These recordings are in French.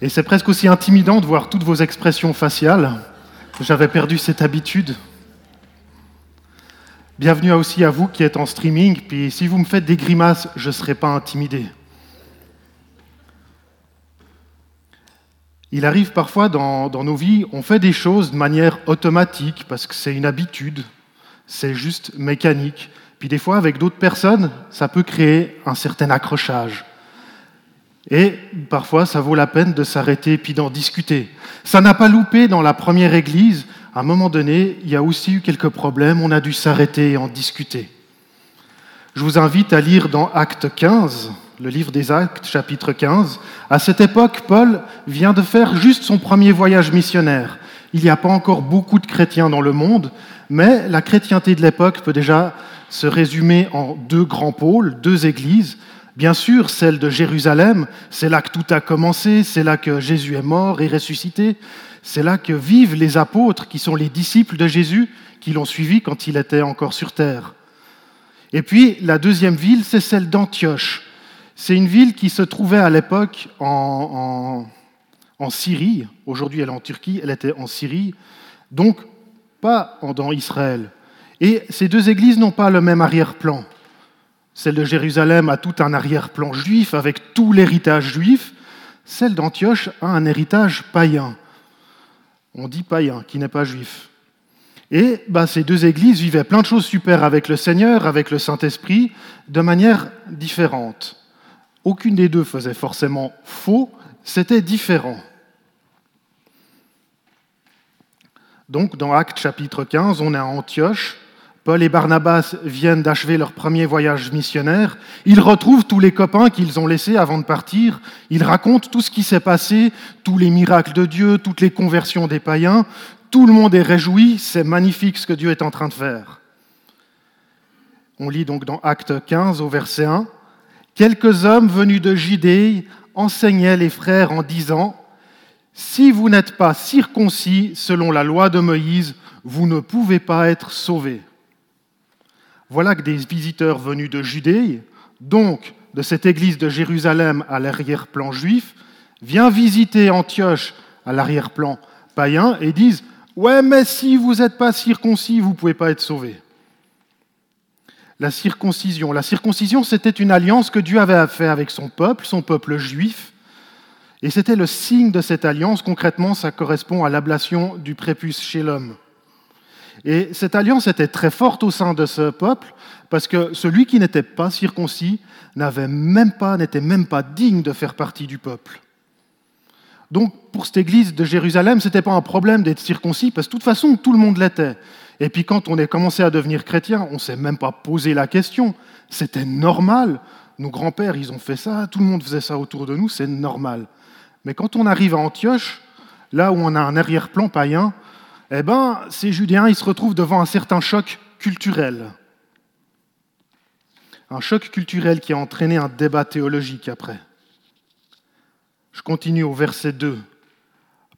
Et c'est presque aussi intimidant de voir toutes vos expressions faciales. J'avais perdu cette habitude. Bienvenue aussi à vous qui êtes en streaming. Puis si vous me faites des grimaces, je ne serai pas intimidé. Il arrive parfois dans, dans, nos vies, on fait des choses de manière automatique parce que c'est une habitude, c'est juste mécanique. Puis des fois, avec d'autres personnes, ça peut créer un certain accrochage. Et parfois, ça vaut la peine de s'arrêter puis d'en discuter. Ça n'a pas loupé dans la première église. À un moment donné, il y a aussi eu quelques problèmes. On a dû s'arrêter et en discuter. Je vous invite à lire dans Acte 15, le livre des Actes, chapitre 15. À cette époque, Paul vient de faire juste son premier voyage missionnaire. Il n'y a pas encore beaucoup de chrétiens dans le monde, mais la chrétienté de l'époque peut déjà se résumer en deux grands pôles, deux églises. Bien sûr, celle de Jérusalem, c'est là que tout a commencé, c'est là que Jésus est mort et ressuscité, c'est là que vivent les apôtres qui sont les disciples de Jésus qui l'ont suivi quand il était encore sur terre. Et puis la deuxième ville, c'est celle d'Antioche. C'est une ville qui se trouvait à l'époque en, Syrie. Aujourd'hui, elle est en Turquie, elle était en Syrie, donc pas dans Israël. Et ces deux églises n'ont pas le même arrière-plan. Celle de Jérusalem a tout un arrière-plan juif avec tout l'héritage juif. Celle d'Antioche a un héritage païen. On dit païen, qui n'est pas juif. Et bah, ces deux églises vivaient plein de choses super avec le Seigneur, avec le Saint-Esprit, de manière différente. Aucune des deux faisait forcément faux, c'était différent. Donc, dans Actes chapitre 15, on est à Antioche, Paul et Barnabas viennent d'achever leur premier voyage missionnaire. Ils retrouvent tous les copains qu'ils ont laissés avant de partir. Ils racontent tout ce qui s'est passé, tous les miracles de Dieu, toutes les conversions des païens. Tout le monde est réjoui. C'est magnifique ce que Dieu est en train de faire. On lit donc dans Acte 15 au verset 1. Quelques hommes venus de Judée enseignaient les frères en disant, Si vous n'êtes pas circoncis selon la loi de Moïse, vous ne pouvez pas être sauvés. Voilà que des visiteurs venus de Judée, donc de cette église de Jérusalem à l'arrière-plan juif, viennent visiter Antioche à l'arrière-plan païen et disent Ouais, mais si vous n'êtes pas circoncis, vous ne pouvez pas être sauvés. La circoncision. La circoncision, c'était une alliance que Dieu avait fait avec son peuple, son peuple juif. Et c'était le signe de cette alliance. Concrètement, ça correspond à l'ablation du prépuce chez l'homme. Et cette alliance était très forte au sein de ce peuple, parce que celui qui n'était pas circoncis n'avait même pas, n'était même pas digne de faire partie du peuple. Donc, pour cette église de Jérusalem, ce n'était pas un problème d'être circoncis, parce que de toute façon, tout le monde l'était. Et puis, quand on est commencé à devenir chrétien, on ne s'est même pas posé la question. C'était normal. Nos grands-pères, ils ont fait ça, tout le monde faisait ça autour de nous, c'est normal. Mais quand on arrive à Antioche, là où on a un arrière-plan païen, eh bien, ces Judéens, ils se retrouvent devant un certain choc culturel. Un choc culturel qui a entraîné un débat théologique après. Je continue au verset 2.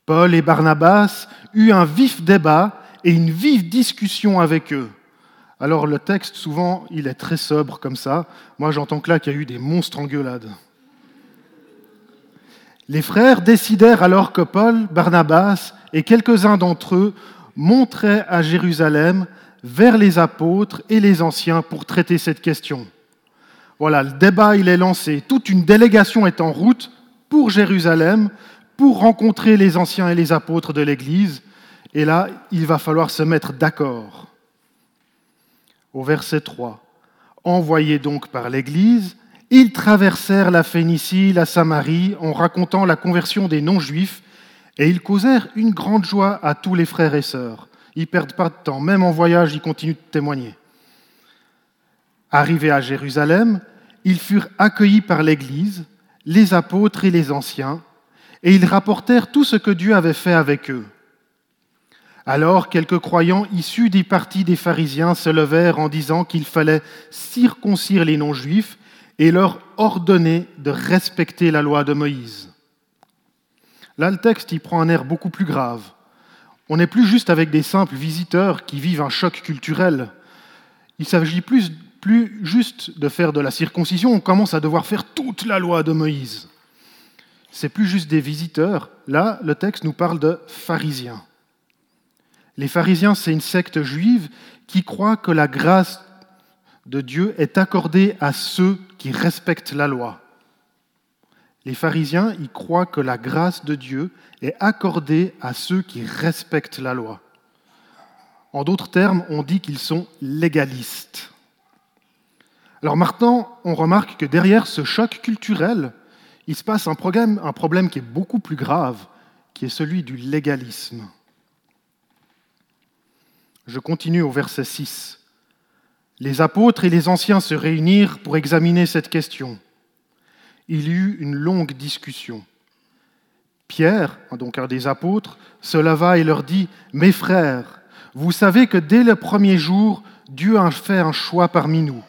Paul et Barnabas eurent un vif débat et une vive discussion avec eux. Alors le texte, souvent, il est très sobre comme ça. Moi, j'entends que là qu'il y a eu des monstres engueulades. Les frères décidèrent alors que Paul, Barnabas et quelques-uns d'entre eux montraient à Jérusalem vers les apôtres et les anciens pour traiter cette question. Voilà, le débat il est lancé. Toute une délégation est en route pour Jérusalem pour rencontrer les anciens et les apôtres de l'Église. Et là, il va falloir se mettre d'accord. Au verset 3. Envoyés donc par l'Église, ils traversèrent la Phénicie, la Samarie, en racontant la conversion des non-juifs, et ils causèrent une grande joie à tous les frères et sœurs. Ils perdent pas de temps, même en voyage, ils continuent de témoigner. Arrivés à Jérusalem, ils furent accueillis par l'Église, les apôtres et les anciens, et ils rapportèrent tout ce que Dieu avait fait avec eux. Alors quelques croyants issus des partis des pharisiens se levèrent en disant qu'il fallait circoncire les non-juifs et leur ordonner de respecter la loi de Moïse. Là, le texte il prend un air beaucoup plus grave. On n'est plus juste avec des simples visiteurs qui vivent un choc culturel. Il s'agit plus, plus juste de faire de la circoncision, on commence à devoir faire toute la loi de Moïse. c'est plus juste des visiteurs. Là, le texte nous parle de pharisiens. Les pharisiens, c'est une secte juive qui croit que la grâce de Dieu est accordée à ceux qui respectent la loi. Les pharisiens, ils croient que la grâce de Dieu est accordée à ceux qui respectent la loi. En d'autres termes, on dit qu'ils sont légalistes. Alors maintenant, on remarque que derrière ce choc culturel, il se passe un problème, un problème qui est beaucoup plus grave, qui est celui du légalisme. Je continue au verset 6. Les apôtres et les anciens se réunirent pour examiner cette question. Il y eut une longue discussion. Pierre, donc un des apôtres, se leva et leur dit, Mes frères, vous savez que dès le premier jour, Dieu a fait un choix parmi nous.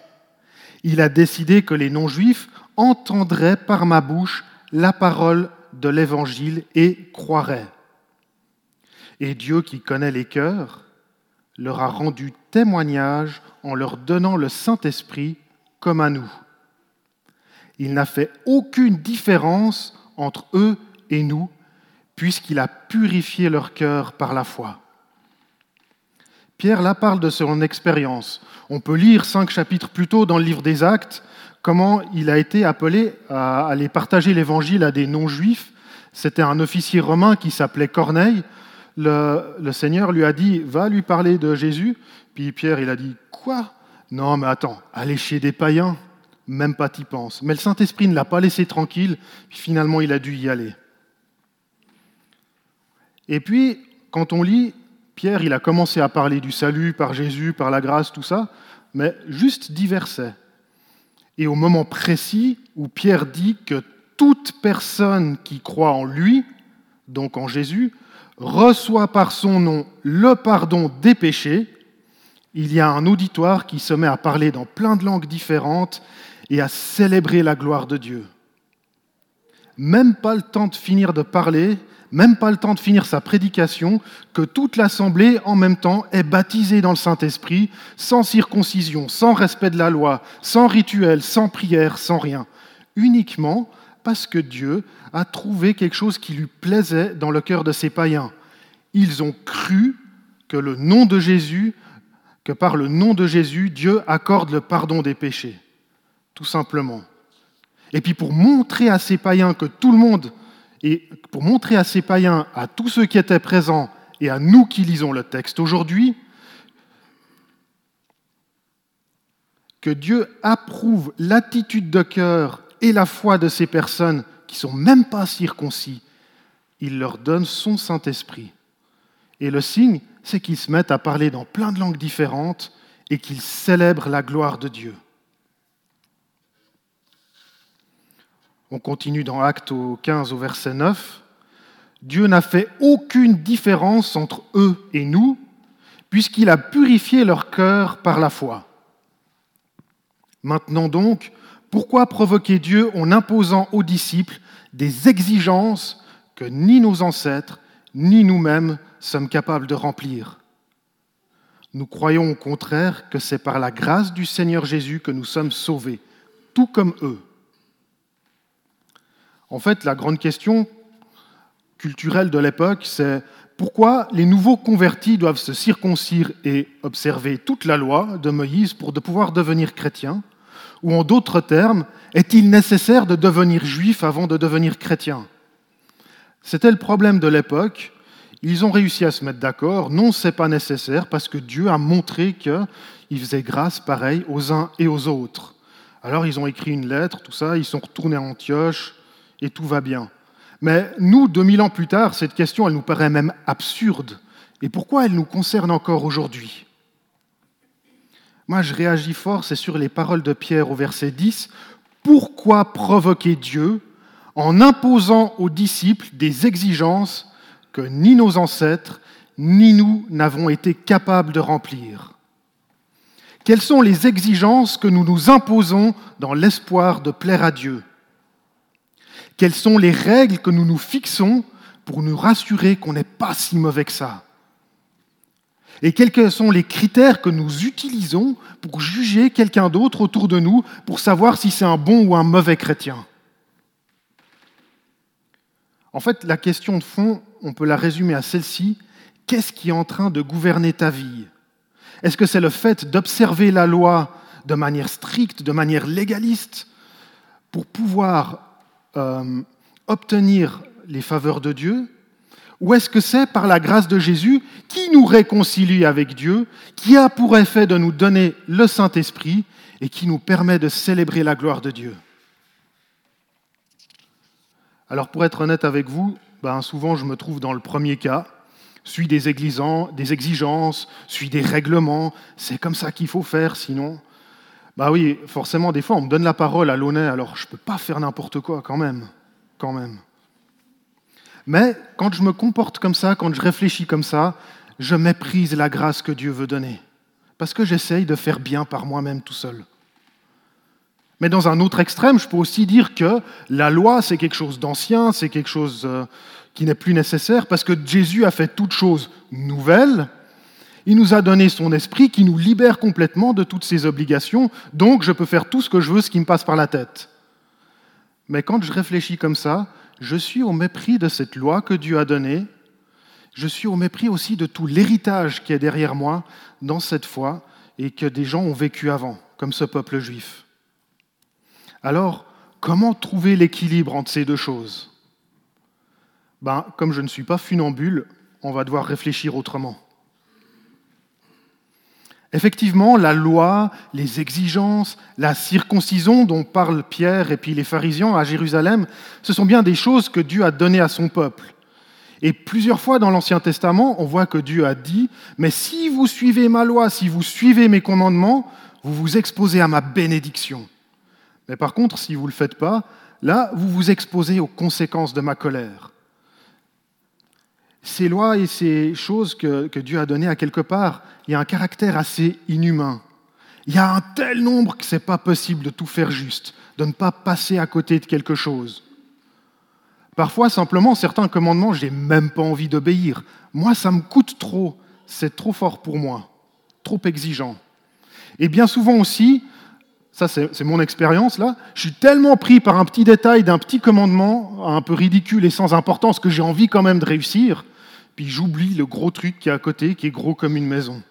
Il a décidé que les non-juifs entendraient par ma bouche la parole de l'Évangile et croiraient. Et Dieu qui connaît les cœurs leur a rendu témoignage en leur donnant le Saint-Esprit comme à nous. Il n'a fait aucune différence entre eux et nous, puisqu'il a purifié leur cœur par la foi. Pierre là parle de son expérience. On peut lire cinq chapitres plus tôt dans le livre des Actes comment il a été appelé à aller partager l'évangile à des non-juifs. C'était un officier romain qui s'appelait Corneille. Le, le, Seigneur lui a dit Va lui parler de Jésus. Puis Pierre, il a dit Quoi? Non, mais attends, aller chez des païens, même pas t'y penses. Mais le Saint-Esprit ne l'a pas laissé tranquille, puis finalement il a dû y aller. Et puis, quand on lit, Pierre, il a commencé à parler du salut par Jésus, par la grâce, tout ça, mais juste dix versets. Et au moment précis où Pierre dit que toute personne qui croit en lui, donc en Jésus, reçoit par son nom le pardon des péchés, il y a un auditoire qui se met à parler dans plein de langues différentes et à célébrer la gloire de Dieu. Même pas le temps de finir de parler, même pas le temps de finir sa prédication, que toute l'assemblée en même temps est baptisée dans le Saint-Esprit, sans circoncision, sans respect de la loi, sans rituel, sans prière, sans rien, uniquement parce que Dieu a trouvé quelque chose qui lui plaisait dans le cœur de ces païens. Ils ont cru que le nom de Jésus, que par le nom de Jésus, Dieu accorde le pardon des péchés, tout simplement. Et puis pour montrer à ces païens que tout le monde et pour montrer à ces païens, à tous ceux qui étaient présents et à nous qui lisons le texte aujourd'hui, que Dieu approuve l'attitude de cœur et la foi de ces personnes qui sont même pas circoncis, il leur donne son Saint-Esprit. Et le signe, c'est qu'ils se mettent à parler dans plein de langues différentes et qu'ils célèbrent la gloire de Dieu. On continue dans Acte 15 au verset 9. Dieu n'a fait aucune différence entre eux et nous, puisqu'il a purifié leur cœur par la foi. Maintenant donc, pourquoi provoquer Dieu en imposant aux disciples des exigences que ni nos ancêtres, ni nous-mêmes sommes capables de remplir. Nous croyons au contraire que c'est par la grâce du Seigneur Jésus que nous sommes sauvés, tout comme eux. En fait, la grande question culturelle de l'époque, c'est pourquoi les nouveaux convertis doivent se circoncire et observer toute la loi de Moïse pour pouvoir devenir chrétiens? Ou en d'autres termes, est-il nécessaire de devenir juif avant de devenir chrétien C'était le problème de l'époque. Ils ont réussi à se mettre d'accord. Non, ce n'est pas nécessaire parce que Dieu a montré qu'il faisait grâce pareil aux uns et aux autres. Alors ils ont écrit une lettre, tout ça, ils sont retournés à Antioche, et tout va bien. Mais nous, 2000 ans plus tard, cette question, elle nous paraît même absurde. Et pourquoi elle nous concerne encore aujourd'hui? Moi, je réagis fort, c'est sur les paroles de Pierre au verset 10. Pourquoi provoquer Dieu en imposant aux disciples des exigences que ni nos ancêtres, ni nous n'avons été capables de remplir. Quelles sont les exigences que nous nous imposons dans l'espoir de plaire à Dieu? Quelles sont les règles que nous nous fixons pour nous rassurer qu'on n'est pas si mauvais que ça? Et quels sont les critères que nous utilisons pour juger quelqu'un d'autre autour de nous, pour savoir si c'est un bon ou un mauvais chrétien? En fait, la question de fond, on peut la résumer à celle-ci. Qu'est-ce qui est en train de gouverner ta vie? Est-ce que c'est le fait d'observer la loi de manière stricte, de manière légaliste, pour pouvoir euh, obtenir les faveurs de Dieu? Ou est-ce que c'est par la grâce de Jésus qui nous réconcilie avec Dieu, qui a pour effet de nous donner le Saint-Esprit et qui nous permet de célébrer la gloire de Dieu? Alors pour être honnête avec vous, ben souvent je me trouve dans le premier cas, suis des, des exigences, suis des règlements, c'est comme ça qu'il faut faire, sinon... Bah oui, forcément, des fois, on me donne la parole à l'honneur, alors je ne peux pas faire n'importe quoi quand même, quand même. Mais quand je me comporte comme ça, quand je réfléchis comme ça, je méprise la grâce que Dieu veut donner, parce que j'essaye de faire bien par moi-même tout seul. Mais dans un autre extrême, je peux aussi dire que la loi, c'est quelque chose d'ancien, c'est quelque chose euh, qui n'est plus nécessaire, parce que Jésus a fait toutes choses nouvelles. Il nous a donné son esprit qui nous libère complètement de toutes ses obligations, donc je peux faire tout ce que je veux, ce qui me passe par la tête. Mais quand je réfléchis comme ça, je suis au mépris de cette loi que Dieu a donnée, je suis au mépris aussi de tout l'héritage qui est derrière moi dans cette foi et que des gens ont vécu avant, comme ce peuple juif. Alors, comment trouver l'équilibre entre ces deux choses? Ben, Comme je ne suis pas funambule, on va devoir réfléchir autrement. Effectivement, la loi, les exigences, la circoncision dont parlent Pierre et puis les pharisiens à Jérusalem, ce sont bien des choses que Dieu a données à son peuple. Et plusieurs fois dans l'Ancien Testament, on voit que Dieu a dit, mais si vous suivez ma loi, si vous suivez mes commandements, vous vous exposez à ma bénédiction. Mais par contre, si vous ne le faites pas, là, vous vous exposez aux conséquences de ma colère. Ces lois et ces choses que, Dieu a données à quelque part, il y a un caractère assez inhumain. Il y a un tel nombre que ce n'est pas possible de tout faire juste, de ne pas passer à côté de quelque chose. Parfois, simplement, certains commandements, je n'ai même pas envie d'obéir. Moi, ça me coûte trop, c'est trop fort pour moi, trop exigeant. Et bien souvent aussi, ça c'est mon expérience là, je suis tellement pris par un petit détail d'un petit commandement, un peu ridicule et sans importance, que j'ai envie quand même de réussir, puis j'oublie le gros truc qui est à côté, qui est gros comme une maison.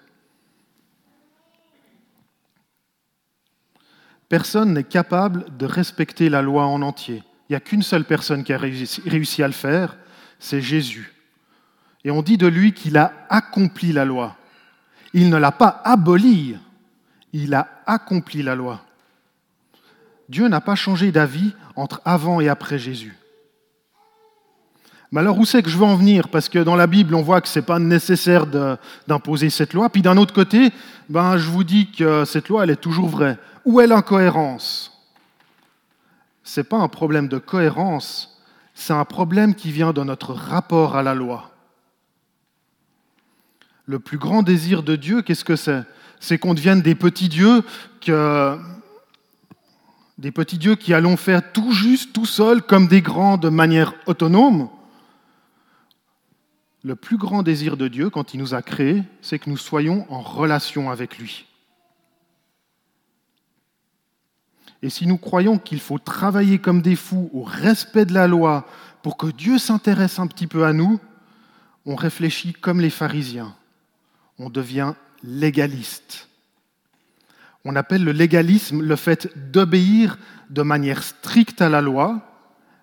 Personne n'est capable de respecter la loi en entier. Il n'y a qu'une seule personne qui a réussi à le faire, c'est Jésus. Et on dit de lui qu'il a accompli la loi. Il ne l'a pas abolie, il a accompli la loi. Dieu n'a pas changé d'avis entre avant et après Jésus. Mais alors où c'est que je veux en venir? Parce que dans la Bible, on voit que ce n'est pas nécessaire d'imposer cette loi. Puis d'un autre côté, ben, je vous dis que cette loi, elle est toujours vraie. Où est l'incohérence? Ce n'est pas un problème de cohérence, c'est un problème qui vient de notre rapport à la loi. Le plus grand désir de Dieu, qu'est-ce que c'est? C'est qu'on devienne des petits dieux que, des petits dieux qui allons faire tout juste, tout seuls, comme des grands, de manière autonome. Le plus grand désir de Dieu, quand il nous a créés, c'est que nous soyons en relation avec lui. Et si nous croyons qu'il faut travailler comme des fous au respect de la loi pour que Dieu s'intéresse un petit peu à nous, on réfléchit comme les pharisiens. On devient légaliste. On appelle le légalisme le fait d'obéir de manière stricte à la loi,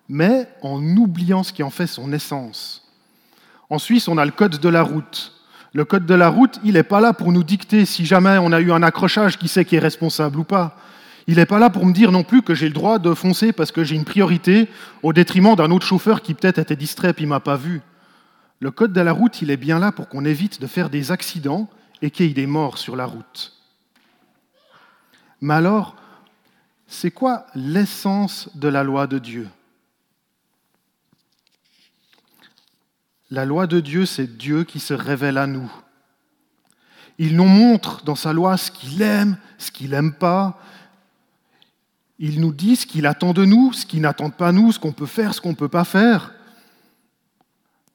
mais en oubliant ce qui en fait son essence. En Suisse, on a le code de la route. Le code de la route, il n'est pas là pour nous dicter si jamais on a eu un accrochage, qui sait qui est responsable ou pas. Il n'est pas là pour me dire non plus que j'ai le droit de foncer parce que j'ai une priorité au détriment d'un autre chauffeur qui peut-être était distrait et ne m'a pas vu. Le code de la route, il est bien là pour qu'on évite de faire des accidents et qu'il y ait des morts sur la route. Mais alors, c'est quoi l'essence de la loi de Dieu? La loi de Dieu, c'est Dieu qui se révèle à nous. Il nous montre dans sa loi ce qu'il aime, ce qu'il n'aime pas. Il nous dit ce qu'il attend de nous, ce qu'il n'attend pas de nous, ce qu'on peut faire, ce qu'on ne peut pas faire.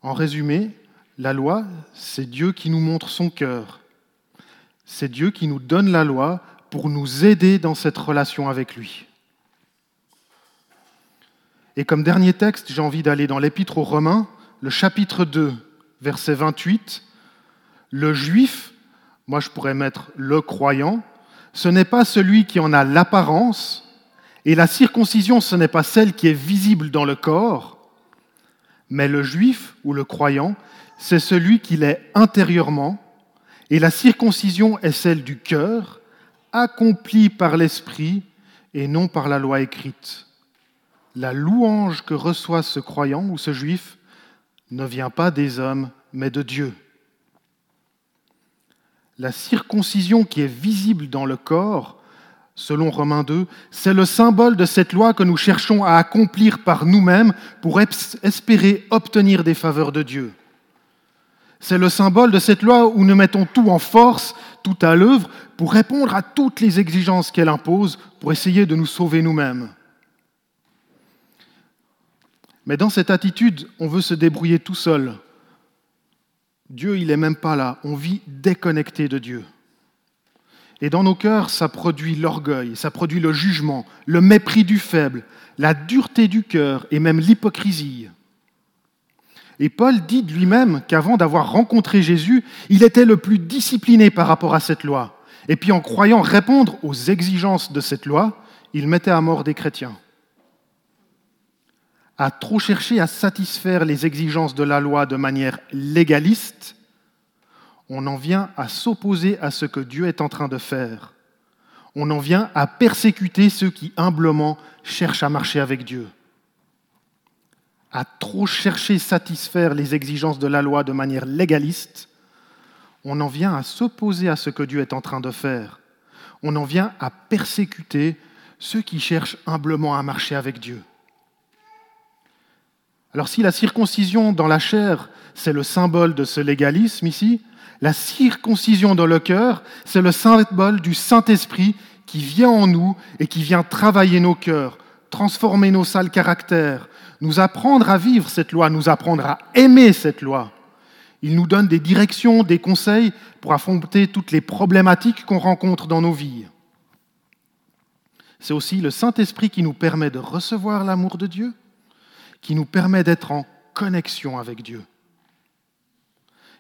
En résumé, la loi, c'est Dieu qui nous montre son cœur. C'est Dieu qui nous donne la loi pour nous aider dans cette relation avec lui. Et comme dernier texte, j'ai envie d'aller dans l'Épître aux Romains, le chapitre 2, verset 28. Le juif, moi je pourrais mettre le croyant, ce n'est pas celui qui en a l'apparence, et la circoncision, ce n'est pas celle qui est visible dans le corps, mais le juif ou le croyant, c'est celui qui l'est intérieurement, et la circoncision est celle du cœur, accomplie par l'esprit et non par la loi écrite. La louange que reçoit ce croyant ou ce juif ne vient pas des hommes, mais de Dieu. La circoncision qui est visible dans le corps, selon Romains 2, c'est le symbole de cette loi que nous cherchons à accomplir par nous-mêmes pour espérer obtenir des faveurs de Dieu. C'est le symbole de cette loi où nous mettons tout en force, tout à l'œuvre, pour répondre à toutes les exigences qu'elle impose, pour essayer de nous sauver nous-mêmes. Mais dans cette attitude, on veut se débrouiller tout seul. Dieu, il n'est même pas là. On vit déconnecté de Dieu. Et dans nos cœurs, ça produit l'orgueil, ça produit le jugement, le mépris du faible, la dureté du cœur et même l'hypocrisie. Et Paul dit de lui-même qu'avant d'avoir rencontré Jésus, il était le plus discipliné par rapport à cette loi. Et puis en croyant répondre aux exigences de cette loi, il mettait à mort des chrétiens. À trop chercher à satisfaire les exigences de la loi de manière légaliste, on en vient à s'opposer à ce que Dieu est en train de faire. On en vient à persécuter ceux qui humblement cherchent à marcher avec Dieu à trop chercher satisfaire les exigences de la loi de manière légaliste, on en vient à s'opposer à ce que Dieu est en train de faire. On en vient à persécuter ceux qui cherchent humblement à marcher avec Dieu. Alors si la circoncision dans la chair, c'est le symbole de ce légalisme ici, la circoncision dans le cœur, c'est le symbole du Saint-Esprit qui vient en nous et qui vient travailler nos cœurs, transformer nos sales caractères, nous apprendre à vivre cette loi, nous apprendre à aimer cette loi. Il nous donne des directions, des conseils pour affronter toutes les problématiques qu'on rencontre dans nos vies. C'est aussi le Saint-Esprit qui nous permet de recevoir l'amour de Dieu, qui nous permet d'être en connexion avec Dieu.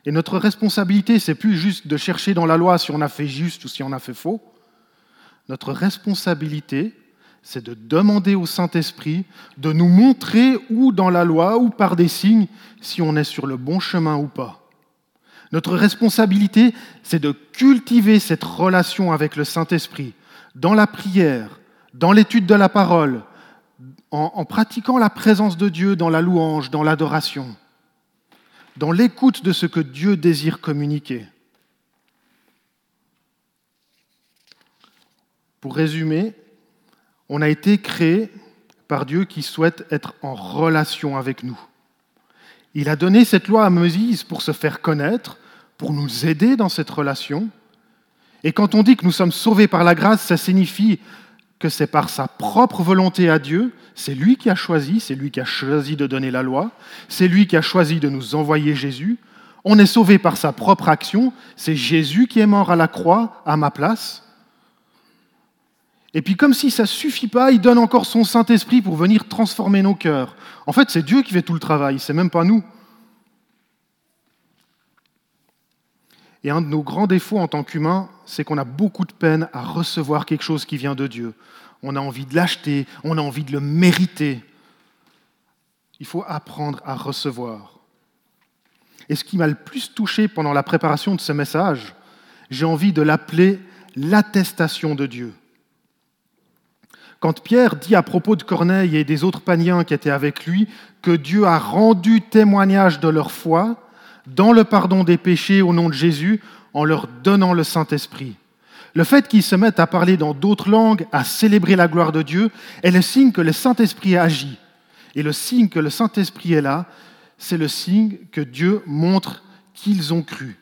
Et notre responsabilité, c'est plus juste de chercher dans la loi si on a fait juste ou si on a fait faux. Notre responsabilité, c'est de demander au Saint-Esprit de nous montrer ou dans la loi ou par des signes si on est sur le bon chemin ou pas. Notre responsabilité, c'est de cultiver cette relation avec le Saint-Esprit dans la prière, dans l'étude de la parole, en, en, pratiquant la présence de Dieu dans la louange, dans l'adoration, dans l'écoute de ce que Dieu désire communiquer. Pour résumer, on a été créé par Dieu qui souhaite être en relation avec nous. Il a donné cette loi à Moïse pour se faire connaître, pour nous aider dans cette relation. Et quand on dit que nous sommes sauvés par la grâce, ça signifie que c'est par sa propre volonté à Dieu, c'est lui qui a choisi, c'est lui qui a choisi de donner la loi, c'est lui qui a choisi de nous envoyer Jésus. On est sauvé par sa propre action, c'est Jésus qui est mort à la croix à ma place. Et puis comme si ça ne suffit pas, il donne encore son Saint-Esprit pour venir transformer nos cœurs. En fait, c'est Dieu qui fait tout le travail, c'est même pas nous. Et un de nos grands défauts en tant qu'humains, c'est qu'on a beaucoup de peine à recevoir quelque chose qui vient de Dieu. On a envie de l'acheter, on a envie de le mériter. Il faut apprendre à recevoir. Et ce qui m'a le plus touché pendant la préparation de ce message, j'ai envie de l'appeler l'attestation de Dieu. Quand Pierre dit à propos de Corneille et des autres païens qui étaient avec lui que Dieu a rendu témoignage de leur foi dans le pardon des péchés au nom de Jésus en leur donnant le Saint-Esprit. Le fait qu'ils se mettent à parler dans d'autres langues, à célébrer la gloire de Dieu, est le signe que le Saint-Esprit agit. Et le signe que le Saint-Esprit est là, c'est le signe que Dieu montre qu'ils ont cru.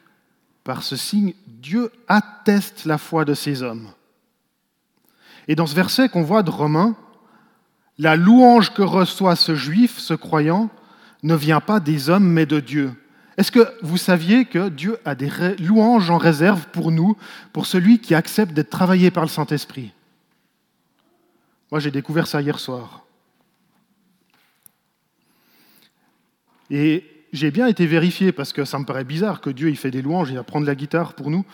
Par ce signe, Dieu atteste la foi de ces hommes. Et dans ce verset qu'on voit de Romains, la louange que reçoit ce juif, ce croyant, ne vient pas des hommes, mais de Dieu. Est-ce que vous saviez que Dieu a des louanges en réserve pour nous, pour celui qui accepte d'être travaillé par le Saint-Esprit? Moi, j'ai découvert ça hier soir. Et j'ai bien été vérifié parce que ça me paraît bizarre que Dieu il fait des louanges et va prendre la guitare pour nous.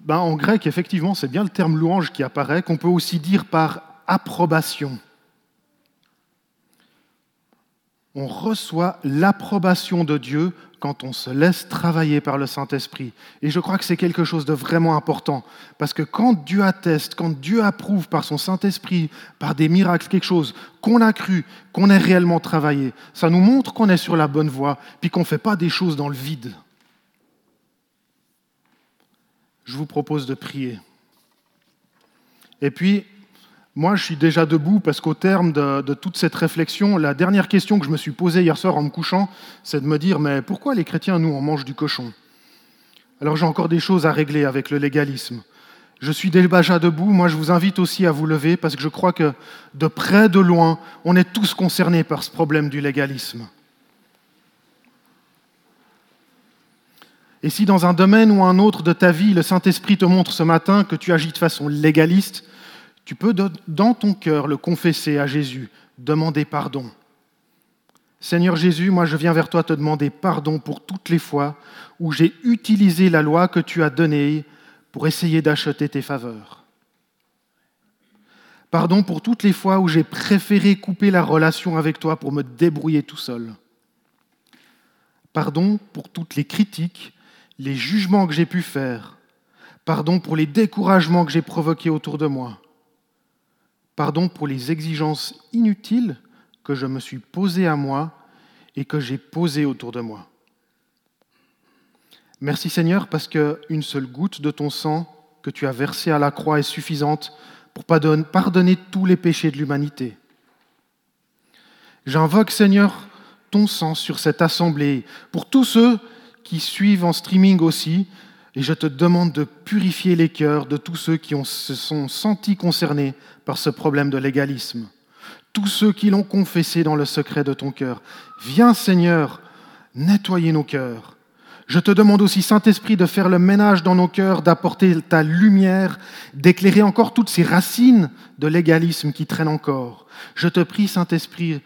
Ben, en grec, effectivement, c'est bien le terme louange qui apparaît, qu'on peut aussi dire par approbation. On reçoit l'approbation de Dieu quand on se laisse travailler par le Saint-Esprit. Et je crois que c'est quelque chose de vraiment important, parce que quand Dieu atteste, quand Dieu approuve par son Saint-Esprit, par des miracles, quelque chose qu'on a cru, qu'on a réellement travaillé, ça nous montre qu'on est sur la bonne voie, puis qu'on ne fait pas des choses dans le vide. Je vous propose de prier. Et puis, moi, je suis déjà debout parce qu'au terme de, toute cette réflexion, la dernière question que je me suis posée hier soir en me couchant, c'est de me dire, mais pourquoi les chrétiens, nous, on mange du cochon? Alors j'ai encore des choses à régler avec le légalisme. Je suis déjà debout, moi je vous invite aussi à vous lever parce que je crois que de près, de loin, on est tous concernés par ce problème du légalisme. Et si dans un domaine ou un autre de ta vie, le Saint-Esprit te montre ce matin que tu agis de façon légaliste, tu peux dans ton cœur le confesser à Jésus, demander pardon. Seigneur Jésus, moi je viens vers toi te demander pardon pour toutes les fois où j'ai utilisé la loi que tu as donnée pour essayer d'acheter tes faveurs. Pardon pour toutes les fois où j'ai préféré couper la relation avec toi pour me débrouiller tout seul. Pardon pour toutes les critiques, les jugements que j'ai pu faire. Pardon pour les découragements que j'ai provoqués autour de moi. Pardon pour les exigences inutiles que je me suis posées à moi et que j'ai posées autour de moi. Merci Seigneur parce qu'une seule goutte de ton sang que tu as versé à la croix est suffisante pour pardonner tous les péchés de l'humanité. J'invoque Seigneur ton sang sur cette assemblée, pour tous ceux qui suivent en streaming aussi, et je te demande de purifier les cœurs de tous ceux qui se sont sentis concernés par ce problème de légalisme. Tous ceux qui l'ont confessé dans le secret de ton cœur. Viens Seigneur, nettoyer nos cœurs. Je te demande aussi, Saint-Esprit, de faire le ménage dans nos cœurs, d'apporter ta lumière, d'éclairer encore toutes ces racines de légalisme qui traînent encore. Je te prie, Saint-Esprit,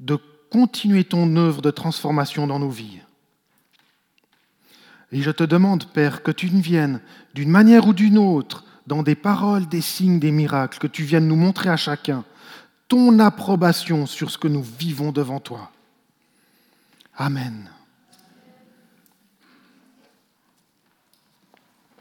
de continuer ton œuvre de transformation dans nos vies. Et je te demande, Père, que tu viennes d'une manière ou d'une autre, dans des paroles, des signes, des miracles, que tu viennes nous montrer à chacun ton approbation sur ce que nous vivons devant toi. Amen.